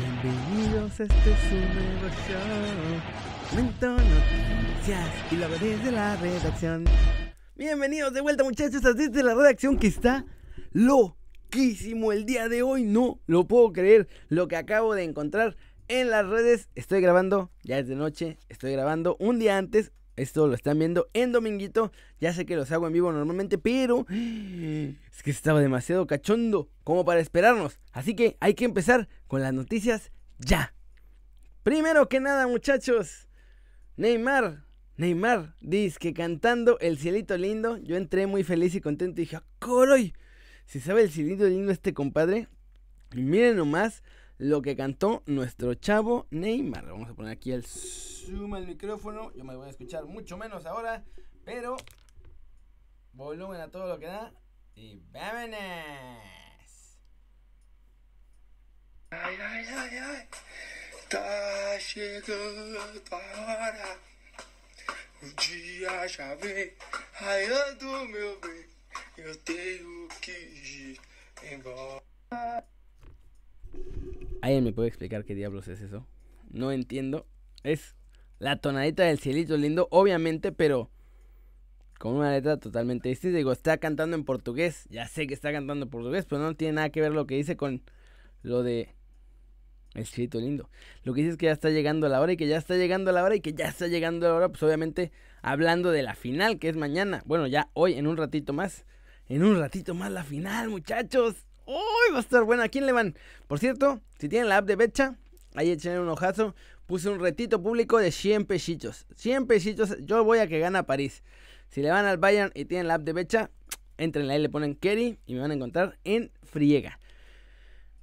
Bienvenidos, este es un nuevo show. Momento noticias y la de la redacción. Bienvenidos de vuelta muchachos a desde la redacción que está loquísimo el día de hoy. No lo puedo creer lo que acabo de encontrar en las redes. Estoy grabando, ya es de noche, estoy grabando un día antes. Esto lo están viendo en dominguito. Ya sé que los hago en vivo normalmente, pero es que estaba demasiado cachondo como para esperarnos. Así que hay que empezar con las noticias ya. Primero que nada, muchachos, Neymar, Neymar dice que cantando El cielito lindo, yo entré muy feliz y contento y dije, ¡Coroy! Si sabe el cielito lindo este compadre, y miren nomás lo que cantó nuestro chavo Neymar. Vamos a poner aquí el zoom al micrófono. Yo me voy a escuchar mucho menos ahora, pero volumen a todo lo que da. Y vámonos. Ai, ai, ai, ai. Tá chegando a hora. O dia já vem raiando, meu bem. Eu tenho que ir. ¿Alguien me puede explicar qué diablos es eso? No entiendo. Es la tonadita del cielito lindo, obviamente, pero con una letra totalmente distinta. Digo, está cantando en portugués. Ya sé que está cantando en portugués, pero no tiene nada que ver lo que dice con lo de el cielito lindo. Lo que dice es que ya está llegando la hora y que ya está llegando la hora y que ya está llegando la hora, pues obviamente hablando de la final, que es mañana. Bueno, ya hoy, en un ratito más. En un ratito más la final, muchachos. ¡Uy! Va a estar buena. ¿A quién le van? Por cierto, si tienen la app de Becha, ahí echen un ojazo. Puse un retito público de 100 pesitos. 100 pesitos. Yo voy a que gana París. Si le van al Bayern y tienen la app de Becha, entren ahí, le ponen Kerry y me van a encontrar en Friega.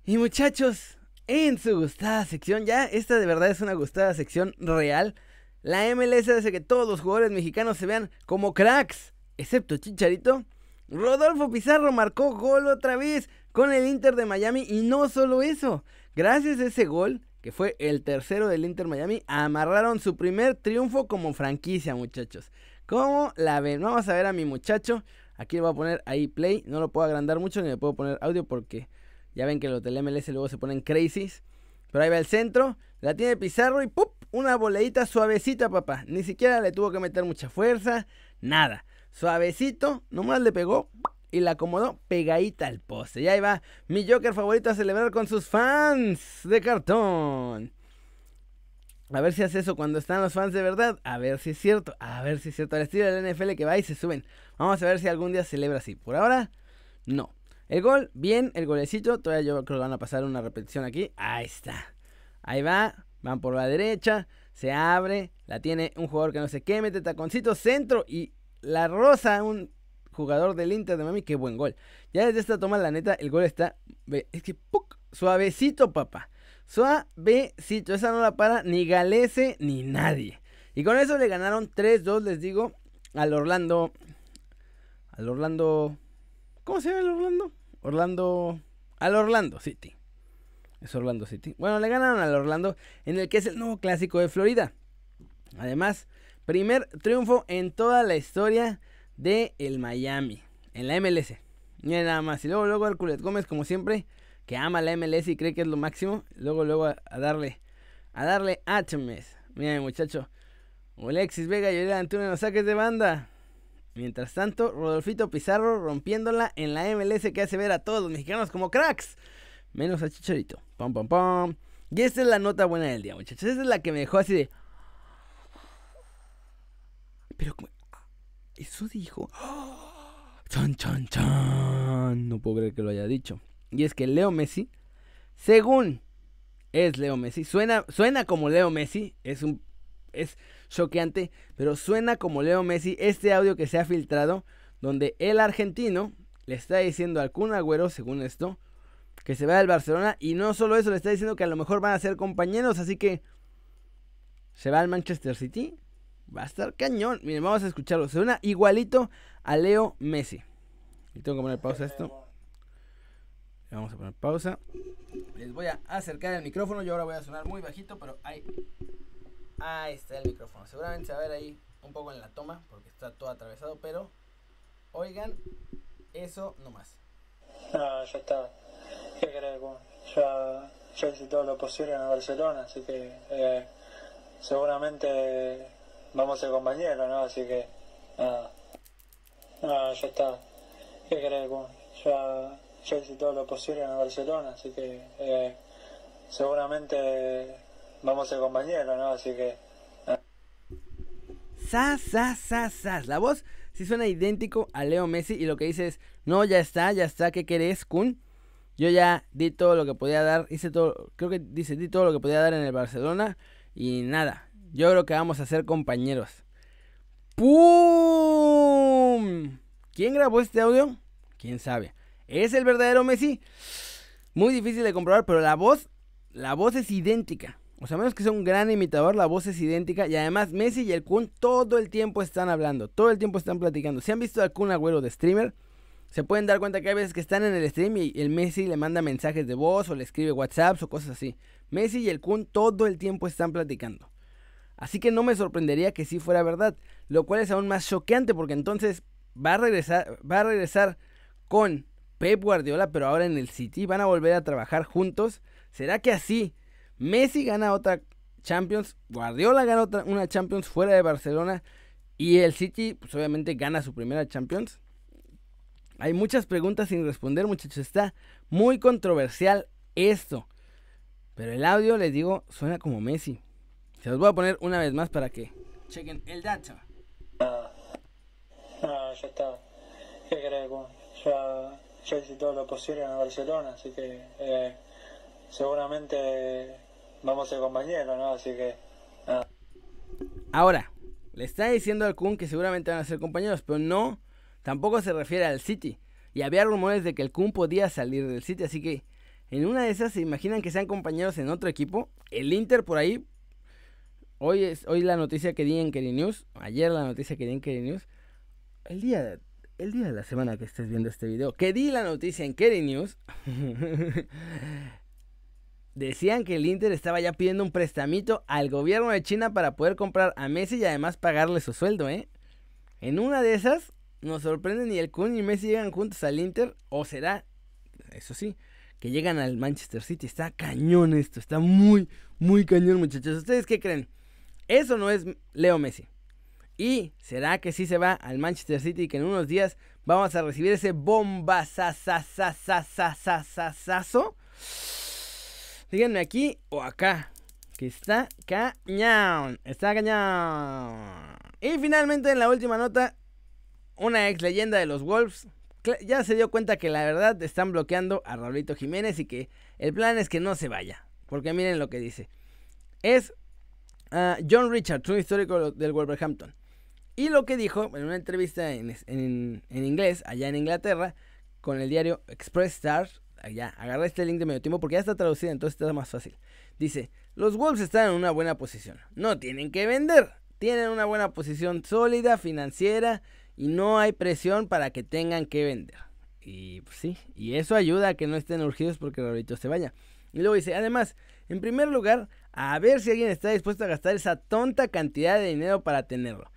Y muchachos, en su gustada sección, ya esta de verdad es una gustada sección real. La MLS hace que todos los jugadores mexicanos se vean como cracks, excepto Chicharito. Rodolfo Pizarro marcó gol otra vez con el Inter de Miami y no solo eso, gracias a ese gol, que fue el tercero del Inter Miami, amarraron su primer triunfo como franquicia, muchachos. ¿Cómo la ven? Vamos a ver a mi muchacho. Aquí le voy a poner ahí play. No lo puedo agrandar mucho ni le puedo poner audio porque ya ven que los del MLS luego se ponen crazies. Pero ahí va el centro. La tiene Pizarro y ¡pup! Una boleita suavecita, papá. Ni siquiera le tuvo que meter mucha fuerza. Nada. Suavecito. Nomás le pegó y la acomodó pegadita al poste. Y ahí va mi Joker favorito a celebrar con sus fans de cartón. A ver si hace eso cuando están los fans de verdad. A ver si es cierto. A ver si es cierto. Al estilo del NFL que va y se suben. Vamos a ver si algún día celebra así. Por ahora, no. El gol, bien, el golecito. Todavía yo creo que van a pasar una repetición aquí. Ahí está. Ahí va. Van por la derecha. Se abre. La tiene un jugador que no sé qué. Mete taconcito. Centro. Y la rosa. Un jugador del Inter de Miami, qué buen gol. Ya desde esta toma, la neta, el gol está. Es que suavecito, papá. Suavecito. Esa no la para ni Galese ni nadie. Y con eso le ganaron 3-2, les digo, al Orlando. Al Orlando. ¿Cómo se llama el Orlando? Orlando. Al Orlando City. Es Orlando City. Bueno, le ganaron al Orlando en el que es el nuevo clásico de Florida. Además, primer triunfo en toda la historia de el Miami en la MLS. Miren nada más. Y luego, luego Hércules Gómez, como siempre, que ama la MLS y cree que es lo máximo. Luego, luego a, darle, a darle HMS. Miren, muchacho. Alexis Vega y Oriol Antonio los saques de banda. Mientras tanto, Rodolfito Pizarro rompiéndola en la MLS que hace ver a todos los mexicanos como cracks. Menos a Chicharito. Pam, pam, pam. Y esta es la nota buena del día, muchachos. Esta es la que me dejó así de. Pero, eso dijo. Chan, chan, chan. No puedo creer que lo haya dicho. Y es que Leo Messi, según es Leo Messi, suena, suena como Leo Messi, es un es choqueante, pero suena como Leo Messi este audio que se ha filtrado donde el argentino le está diciendo al Kun Agüero, según esto, que se va al Barcelona y no solo eso, le está diciendo que a lo mejor van a ser compañeros, así que se va al Manchester City Va a estar cañón. Miren, vamos a escucharlo. Suena igualito a Leo Messi. Y tengo que poner pausa esto. Vamos a poner pausa. Les voy a acercar el micrófono. Yo ahora voy a sonar muy bajito, pero ahí, ahí está el micrófono. Seguramente se va a ver ahí un poco en la toma, porque está todo atravesado, pero oigan, eso nomás. Ah, ya está. ¿Qué querés, Ya, yo hice todo lo posible en Barcelona, así que eh, seguramente vamos a ser compañeros, ¿no? Así que nada, nada ya está. ¿Qué querés, Ya, ya hice todo lo posible en Barcelona, así que eh, seguramente vamos a ser compañeros, ¿no? Así que... Sas, sas, sas, sas. La voz sí suena idéntico a Leo Messi y lo que dice es, no, ya está, ya está, ¿qué querés, Kun? Yo ya di todo lo que podía dar, hice todo, creo que dice, di todo lo que podía dar en el Barcelona y nada, yo creo que vamos a ser compañeros. ¡Pum! ¿Quién grabó este audio? ¿Quién sabe? ¿Es el verdadero Messi? Muy difícil de comprobar, pero la voz, la voz es idéntica. O sea, menos que sea un gran imitador, la voz es idéntica. Y además, Messi y el Kun todo el tiempo están hablando, todo el tiempo están platicando. Si han visto al Kun Agüero de streamer, se pueden dar cuenta que hay veces que están en el stream y el Messi le manda mensajes de voz o le escribe WhatsApp o cosas así. Messi y el Kun todo el tiempo están platicando. Así que no me sorprendería que sí fuera verdad, lo cual es aún más choqueante porque entonces va a regresar, va a regresar con Pep Guardiola, pero ahora en el City van a volver a trabajar juntos. ¿Será que así Messi gana otra Champions, Guardiola gana otra, una Champions fuera de Barcelona y el City, pues obviamente gana su primera Champions. Hay muchas preguntas sin responder, muchachos. Está muy controversial esto. Pero el audio, les digo, suena como Messi. Se los voy a poner una vez más para que chequen el dato. Ah, ah ya está. ¿Qué? Ya, ya hice todo lo posible en Barcelona, así que eh, seguramente vamos a ser compañeros, ¿no? Así que. Ah. Ahora, le está diciendo al Kun que seguramente van a ser compañeros, pero no, tampoco se refiere al City. Y había rumores de que el Kun podía salir del City, así que en una de esas se imaginan que sean compañeros en otro equipo. El Inter por ahí. Hoy es hoy la noticia que di en Keri News. Ayer la noticia que di en Keri News. El día, el día de la semana que estés viendo este video. Que di la noticia en Keri News. Decían que el Inter estaba ya pidiendo un prestamito al gobierno de China para poder comprar a Messi y además pagarle su sueldo, ¿eh? En una de esas, nos sorprende ni el Kun ni Messi llegan juntos al Inter, o será, eso sí, que llegan al Manchester City. Está cañón esto, está muy, muy cañón, muchachos. ¿Ustedes qué creen? Eso no es Leo Messi. ¿Y será que sí se va al Manchester City y que en unos días vamos a recibir ese bomba Díganme aquí o acá. Que está cañón. Está cañón. Y finalmente en la última nota, una ex leyenda de los Wolves ya se dio cuenta que la verdad están bloqueando a Raulito Jiménez y que el plan es que no se vaya. Porque miren lo que dice. Es John Richards, un histórico del Wolverhampton. Y lo que dijo en una entrevista en, inglés, allá en Inglaterra, con el diario Express Stars, ya, agarré este link de medio tiempo porque ya está traducido, entonces está más fácil. Dice, los Wolves están en una buena posición. No tienen que vender. Tienen una buena posición sólida, financiera, y no hay presión para que tengan que vender. Y pues, sí, y eso ayuda a que no estén urgidos porque Raulito se vaya. Y luego dice, además, en primer lugar, a ver si alguien está dispuesto a gastar esa tonta cantidad de dinero para tenerlo.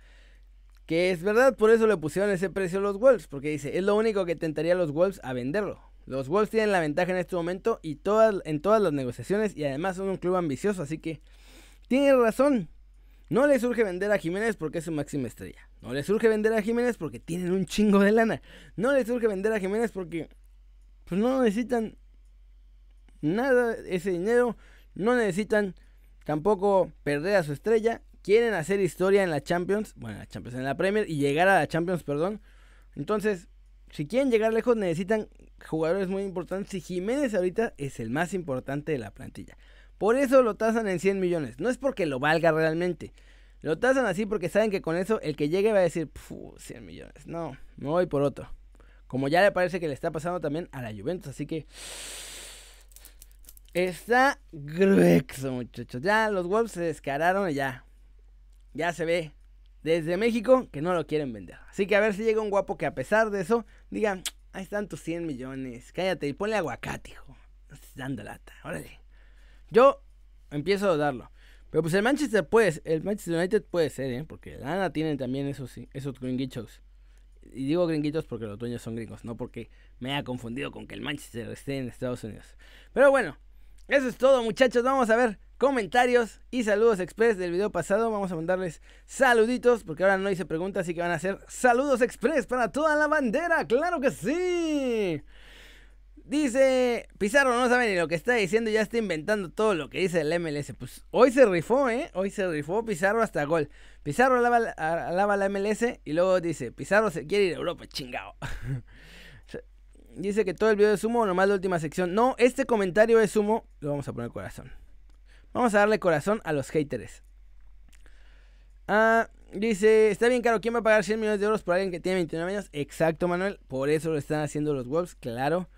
Que es verdad, por eso le pusieron ese precio a los Wolves, porque dice, es lo único que tentaría a los Wolves a venderlo. Los Wolves tienen la ventaja en este momento y todas, en todas las negociaciones y además son un club ambicioso, así que tiene razón. No le surge vender a Jiménez porque es su máxima estrella. No le surge vender a Jiménez porque tienen un chingo de lana. No le surge vender a Jiménez porque pues no necesitan nada ese dinero. No necesitan tampoco perder a su estrella. Quieren hacer historia en la Champions, bueno, en la Champions, en la Premier y llegar a la Champions, perdón. Entonces, si quieren llegar lejos necesitan jugadores muy importantes y Jiménez ahorita es el más importante de la plantilla. Por eso lo tasan en 100 millones. No es porque lo valga realmente. Lo tasan así porque saben que con eso el que llegue va a decir, 100 millones. No, me voy por otro. Como ya le parece que le está pasando también a la Juventus. Así que está grueso, muchachos. Ya los Wolves se descararon y ya. Ya se ve desde México que no lo quieren vender. Así que a ver si llega un guapo que a pesar de eso diga, ahí están tus 100 millones, cállate y ponle aguacate, hijo. Estás dando lata, órale. Yo empiezo a darlo. Pero pues el Manchester puede, el Manchester United puede ser, ¿eh? Porque la Ana tienen también esos, esos gringuitos. Y digo gringuitos porque los dueños son gringos, no porque me haya confundido con que el Manchester esté en Estados Unidos. Pero bueno, Eso es todo, muchachos. Vamos a ver comentarios y saludos express del video pasado. Vamos a mandarles saluditos porque ahora no hice preguntas, así que van a ser saludos express para toda la bandera. ¡Claro que sí! Dice Pizarro, no sabe ni lo que está diciendo, ya está inventando todo lo que dice el MLS. Pues hoy se rifó, ¿eh? Hoy se rifó Pizarro hasta gol. Pizarro alaba, alaba la MLS y luego dice, Pizarro se quiere ir a Europa, chingado. dice que todo el video es humo, nomás la última sección. No, este comentario es humo, lo vamos a poner corazón. Vamos a darle corazón a los haters. Ah, dice, está bien caro, ¿quién va a pagar 100 millones de euros por alguien que tiene 29 años? Exacto, Manuel, por eso lo están haciendo los Wolves, claro.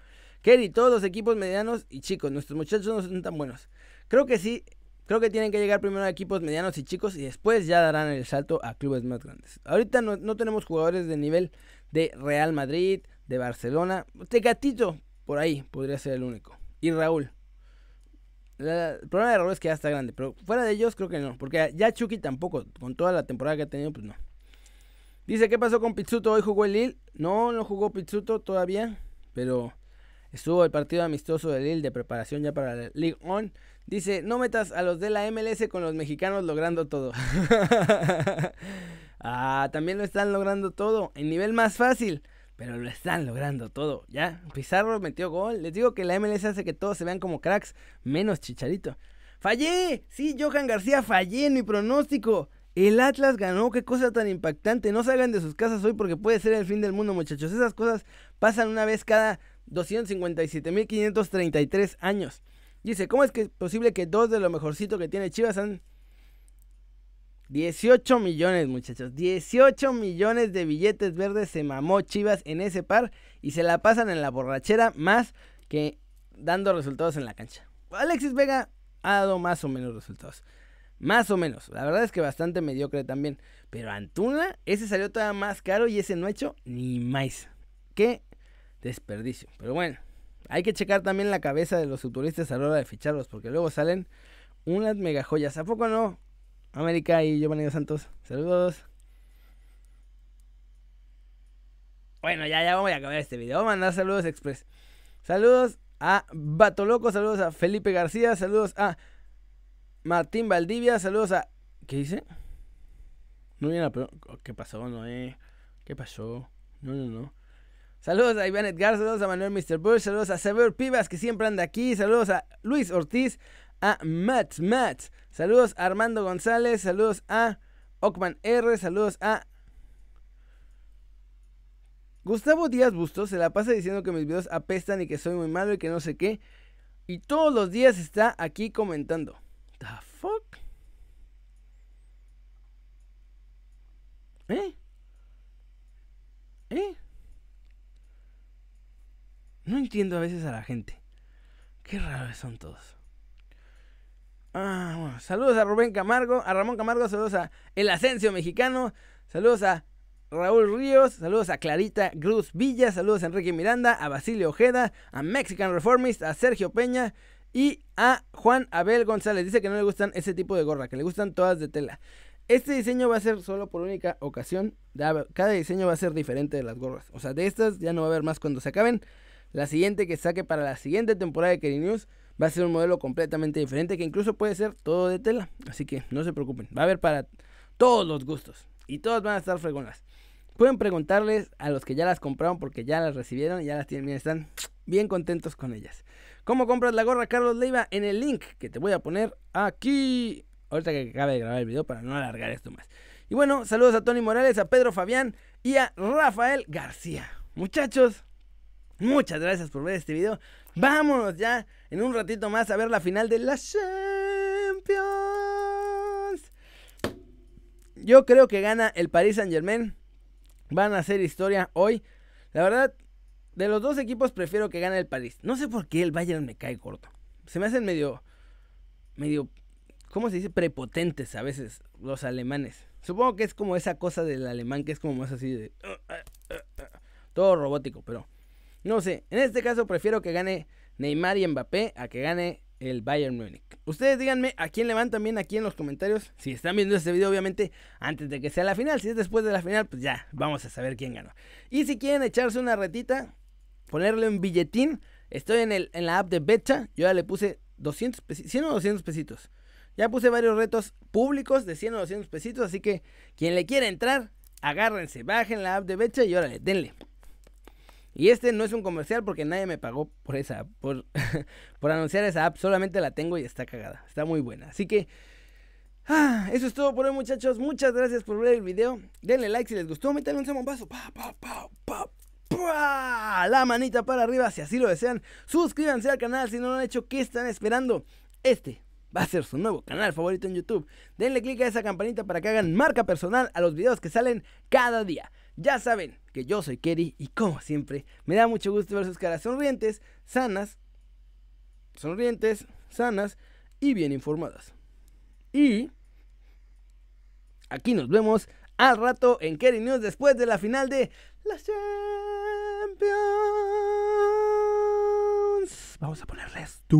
Kerry, todos los equipos medianos y chicos, nuestros muchachos no son tan buenos. Creo que sí, creo que tienen que llegar primero a equipos medianos y chicos y después ya darán el salto a clubes más grandes. Ahorita no, tenemos jugadores de nivel de Real Madrid, de Barcelona. Tecatito, por ahí, podría ser el único. Y Raúl. el problema de Raúl es que ya está grande, pero fuera de ellos creo que no, porque ya Chucky tampoco, con toda la temporada que ha tenido, pues no. Dice, ¿qué pasó con Pizzuto? ¿Hoy jugó el Lille? No, no jugó Pizzuto todavía, pero Estuvo el partido amistoso de Lille de preparación ya para la League On. Dice, no metas a los de la MLS con los mexicanos logrando todo. ah, también lo están logrando todo. En nivel más fácil. Pero lo están logrando todo. Ya, Pizarro metió gol. Les digo que la MLS hace que todos se vean como cracks. Menos Chicharito. Fallé. Sí, Johan García, fallé en mi pronóstico. El Atlas ganó, qué cosa tan impactante. No salgan de sus casas hoy porque puede ser el fin del mundo, muchachos. Esas cosas pasan una vez cada 257.533 años. Dice, ¿cómo es que es posible que dos de lo mejorcito que tiene Chivas han 18 millones, muchachos. 18 millones de billetes verdes se mamó Chivas en ese par y se la pasan en la borrachera más que dando resultados en la cancha. Alexis Vega ha dado más o menos resultados. Más o menos. La verdad es que bastante mediocre también. Pero Antuna, ese salió todavía más caro y ese no ha hecho ni más. ¿Qué desperdicio. Pero bueno, hay que checar también la cabeza de los futbolistas a la hora de ficharlos, porque luego salen unas mega joyas. ¿A poco no? América y Giovanni Santos. Saludos. Bueno, ya, ya vamos a acabar este video. Vamos a mandar saludos express. Saludos a Bato Loco, saludos a Felipe García, saludos a Martín Valdivia, saludos a. ¿Qué dice? No viene la ¿Qué pasó, Noé? ¿Qué pasó? No, no, no. Saludos a Iván Edgar, saludos a Manuel Mr. Bush, saludos a Sever Pivas que siempre anda aquí, saludos a Luis Ortiz, a Matt Matt, saludos a Armando González, saludos a Ockman R, saludos a Gustavo Díaz Bustos, se la pasa diciendo que mis videos apestan y que soy muy malo y que no sé qué. Y todos los días está aquí comentando. ¿The fuck? ¿Eh? ¿Eh? No entiendo a veces a la gente. Qué raros son todos. Ah. Saludos a Rubén Camargo, a Ramón Camargo, saludos a El Ascenso Mexicano, saludos a Raúl Ríos, saludos a Clarita Cruz Villa, saludos a Enrique Miranda, a Basilio Ojeda, a Mexican Reformist, a Sergio Peña y a Juan Abel González. Dice que no le gustan ese tipo de gorra, que le gustan todas de tela. Este diseño va a ser solo por única ocasión. Cada diseño va a ser diferente de las gorras. O sea, de estas ya no va a haber más cuando se acaben. La siguiente que saque para la siguiente temporada de Kerry News va a ser un modelo completamente diferente que incluso puede ser todo de tela. Así que no se preocupen, va a haber para todos los gustos y todos van a estar fregonas. Pueden preguntarles a los que ya las compraron porque ya las recibieron y ya las tienen bien, están bien contentos con ellas. ¿Cómo compras la gorra Carlos Leiva? En el link que te voy a poner aquí. Ahorita que acabe de grabar el video para no alargar esto más. Y bueno, saludos a Tony Morales, a Pedro Fabián y a Rafael García. Muchachos, Muchas gracias por ver este video. Vámonos ya en un ratito más a ver la final de la Champions. Yo creo que gana el Paris Saint Germain. Van a hacer historia hoy. La verdad, de los dos equipos prefiero que gane el París. No sé por qué el Bayern me cae corto. Se me hacen medio, medio, ¿cómo se dice? Prepotentes a veces los alemanes. Supongo que es como esa cosa del alemán que es como más así de... Todo robótico, pero no sé, en este caso prefiero que gane Neymar y Mbappé a que gane el Bayern Múnich. Ustedes díganme a quién le van también aquí en los comentarios. Si están viendo este video, obviamente, antes de que sea la final. Si es después de la final, pues ya, vamos a saber quién ganó. Y si quieren echarse una retita, ponerle un billetín, estoy en, el, en la app de Betcha. Yo ya le puse 200 pesitos, 100 o 200 pesitos. Ya puse varios retos públicos de 100 o 200 pesitos, así que quien le quiera entrar, agárrense, bajen la app de Becha y órale, denle. Y este no es un comercial porque nadie me pagó por esa, por, por anunciar esa app, solamente la tengo y está cagada, está muy buena. Así que, ah, eso es todo por hoy muchachos, muchas gracias por ver el video, denle like si les gustó, métanle un samombazo, pa, pa, pa, pa, pa, la manita para arriba si así lo desean, suscríbanse al canal si no lo han hecho, ¿qué están esperando? Este va a ser su nuevo canal favorito en YouTube. Denle click a esa campanita para que hagan marca personal a los videos que salen cada día. Ya saben que yo soy Kerry y como siempre me da mucho gusto ver sus caras sonrientes, sanas, sonrientes, sanas y bien informadas. Y aquí nos vemos al rato en Kerry News después de la final de la Champions. Vamos a ponerle esto.